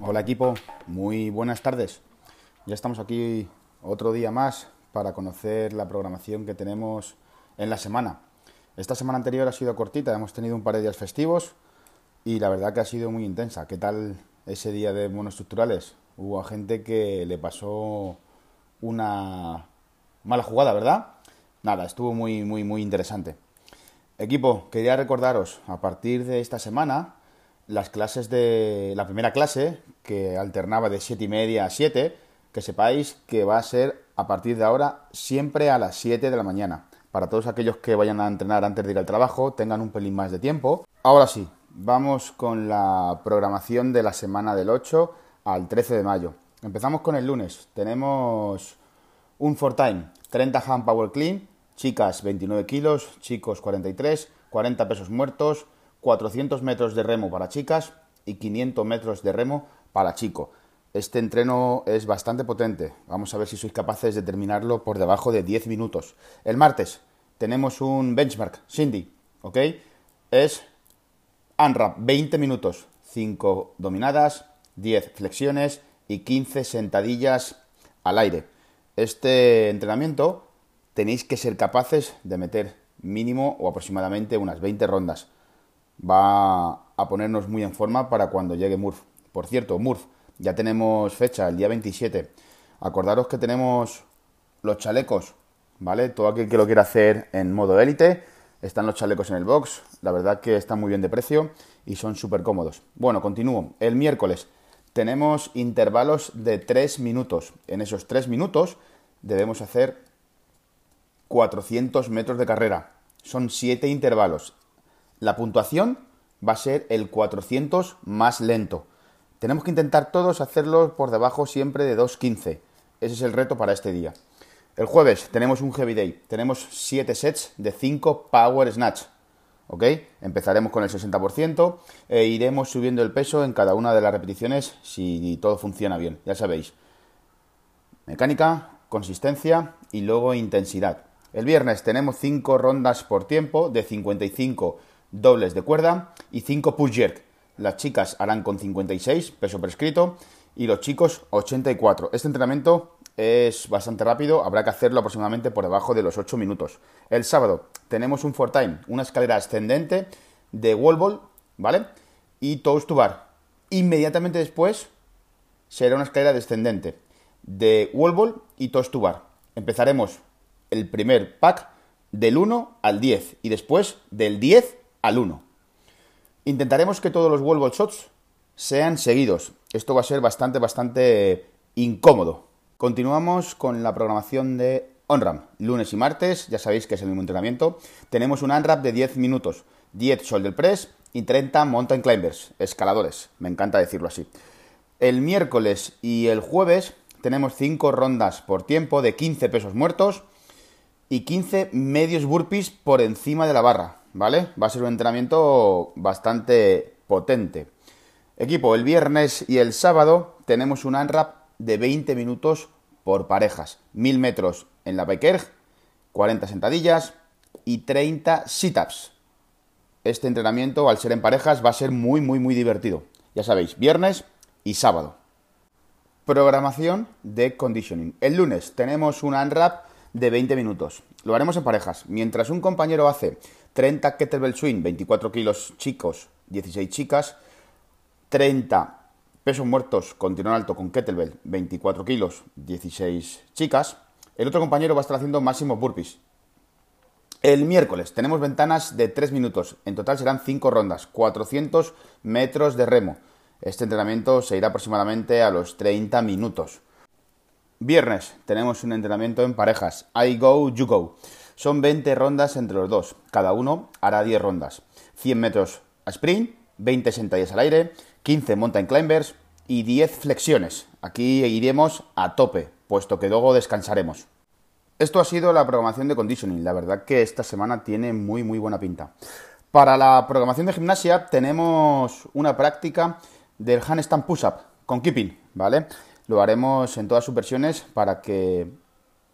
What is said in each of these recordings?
Hola equipo, muy buenas tardes. Ya estamos aquí otro día más para conocer la programación que tenemos en la semana. Esta semana anterior ha sido cortita, hemos tenido un par de días festivos y la verdad que ha sido muy intensa. ¿Qué tal ese día de monoestructurales? Hubo gente que le pasó una mala jugada, ¿verdad? Nada, estuvo muy, muy, muy interesante. Equipo, quería recordaros, a partir de esta semana, las clases de la primera clase, que alternaba de 7 y media a 7, que sepáis que va a ser a partir de ahora siempre a las 7 de la mañana. Para todos aquellos que vayan a entrenar antes de ir al trabajo, tengan un pelín más de tiempo. Ahora sí, vamos con la programación de la semana del 8 al 13 de mayo. Empezamos con el lunes. Tenemos un for time, 30 hand power clean, chicas 29 kilos, chicos 43, 40 pesos muertos, 400 metros de remo para chicas y 500 metros de remo para chico. Este entreno es bastante potente. Vamos a ver si sois capaces de terminarlo por debajo de 10 minutos. El martes tenemos un benchmark, Cindy, ¿ok? Es unwrap 20 minutos, 5 dominadas, 10 flexiones y 15 sentadillas al aire. Este entrenamiento tenéis que ser capaces de meter mínimo o aproximadamente unas 20 rondas. Va a ponernos muy en forma para cuando llegue Murph. Por cierto, Murph, ya tenemos fecha, el día 27. Acordaros que tenemos los chalecos, ¿vale? Todo aquel que lo quiera hacer en modo élite, están los chalecos en el box. La verdad que están muy bien de precio y son súper cómodos. Bueno, continúo. El miércoles tenemos intervalos de 3 minutos. En esos 3 minutos debemos hacer 400 metros de carrera. Son 7 intervalos. La puntuación va a ser el 400 más lento. Tenemos que intentar todos hacerlo por debajo siempre de 2.15. Ese es el reto para este día. El jueves tenemos un heavy day. Tenemos 7 sets de 5 power snatch. ¿Ok? Empezaremos con el 60% e iremos subiendo el peso en cada una de las repeticiones si todo funciona bien. Ya sabéis. Mecánica, consistencia y luego intensidad. El viernes tenemos 5 rondas por tiempo de 55 dobles de cuerda y 5 push jerk. Las chicas harán con 56, peso prescrito, y los chicos 84. Este entrenamiento es bastante rápido, habrá que hacerlo aproximadamente por debajo de los 8 minutos. El sábado tenemos un for time, una escalera ascendente de wall ball, ¿vale? Y toes to bar. Inmediatamente después será una escalera descendente de wall ball y toes to bar. Empezaremos el primer pack del 1 al 10 y después del 10 al 1. Intentaremos que todos los wall shots sean seguidos. Esto va a ser bastante, bastante incómodo. Continuamos con la programación de OnRAM. Lunes y martes, ya sabéis que es el mismo entrenamiento. Tenemos un unwrap de 10 minutos, 10 shoulder press y 30 mountain climbers, escaladores. Me encanta decirlo así. El miércoles y el jueves tenemos 5 rondas por tiempo de 15 pesos muertos y 15 medios burpees por encima de la barra, ¿vale? Va a ser un entrenamiento bastante potente. Equipo, el viernes y el sábado tenemos un unwrap de 20 minutos por parejas. 1000 metros en la bike 40 sentadillas y 30 sit-ups. Este entrenamiento, al ser en parejas, va a ser muy, muy, muy divertido. Ya sabéis, viernes y sábado. Programación de conditioning. El lunes tenemos un unwrap de 20 minutos. Lo haremos en parejas. Mientras un compañero hace 30 kettlebell swing, 24 kilos chicos, 16 chicas, 30 pesos muertos continuar alto con kettlebell, 24 kilos, 16 chicas, el otro compañero va a estar haciendo máximos burpees. El miércoles tenemos ventanas de 3 minutos. En total serán 5 rondas, 400 metros de remo. Este entrenamiento se irá aproximadamente a los 30 minutos. Viernes tenemos un entrenamiento en parejas. I go, you go. Son 20 rondas entre los dos. Cada uno hará 10 rondas. 100 metros a sprint, 20 sentadillas al aire, 15 mountain climbers y 10 flexiones. Aquí iremos a tope, puesto que luego descansaremos. Esto ha sido la programación de conditioning. La verdad que esta semana tiene muy muy buena pinta. Para la programación de gimnasia tenemos una práctica del handstand push-up con keeping, ¿vale? Lo haremos en todas sus versiones para que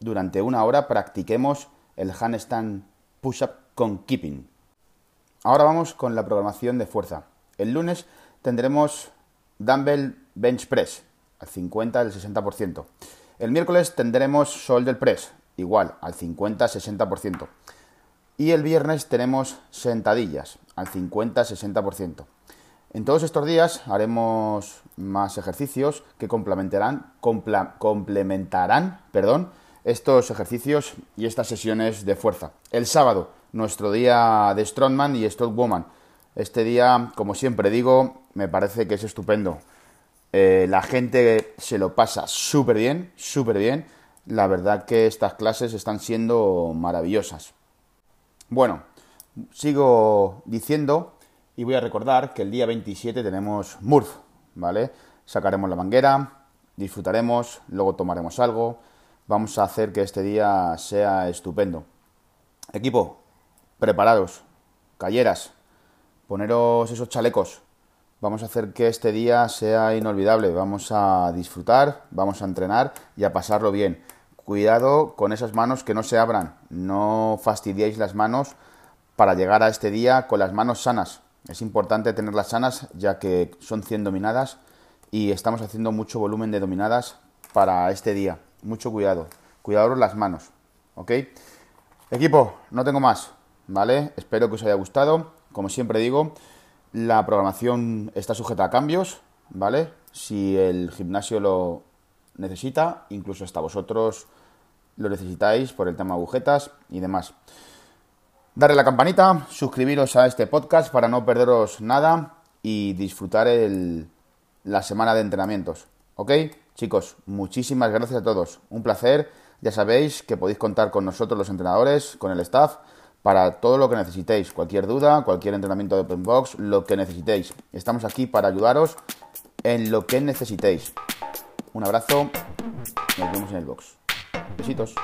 durante una hora practiquemos el handstand push-up con keeping. ahora vamos con la programación de fuerza. El lunes tendremos dumbbell bench press al 50 al 60%. El miércoles tendremos shoulder press igual al 50-60%. Y el viernes tenemos sentadillas al 50-60%. En todos estos días haremos más ejercicios que complementarán, complementarán perdón, estos ejercicios y estas sesiones de fuerza. El sábado, nuestro día de Strongman y Woman. Este día, como siempre digo, me parece que es estupendo. Eh, la gente se lo pasa súper bien, súper bien. La verdad que estas clases están siendo maravillosas. Bueno, sigo diciendo y voy a recordar que el día 27 tenemos Murph, ¿vale? Sacaremos la manguera, disfrutaremos, luego tomaremos algo. Vamos a hacer que este día sea estupendo. Equipo, preparados, calleras, poneros esos chalecos. Vamos a hacer que este día sea inolvidable. Vamos a disfrutar, vamos a entrenar y a pasarlo bien. Cuidado con esas manos que no se abran. No fastidiéis las manos para llegar a este día con las manos sanas. Es importante tenerlas sanas ya que son 100 dominadas y estamos haciendo mucho volumen de dominadas para este día. Mucho cuidado. Cuidadoros las manos. ¿Ok? Equipo, no tengo más. ¿Vale? Espero que os haya gustado. Como siempre digo, la programación está sujeta a cambios. ¿Vale? Si el gimnasio lo necesita, incluso hasta vosotros lo necesitáis por el tema agujetas y demás. Darle la campanita, suscribiros a este podcast para no perderos nada y disfrutar el, la semana de entrenamientos. ¿Ok? Chicos, muchísimas gracias a todos. Un placer ya sabéis que podéis contar con nosotros los entrenadores, con el staff, para todo lo que necesitéis. Cualquier duda, cualquier entrenamiento de Open Box, lo que necesitéis. Estamos aquí para ayudaros en lo que necesitéis. Un abrazo. Nos vemos en el box. Besitos.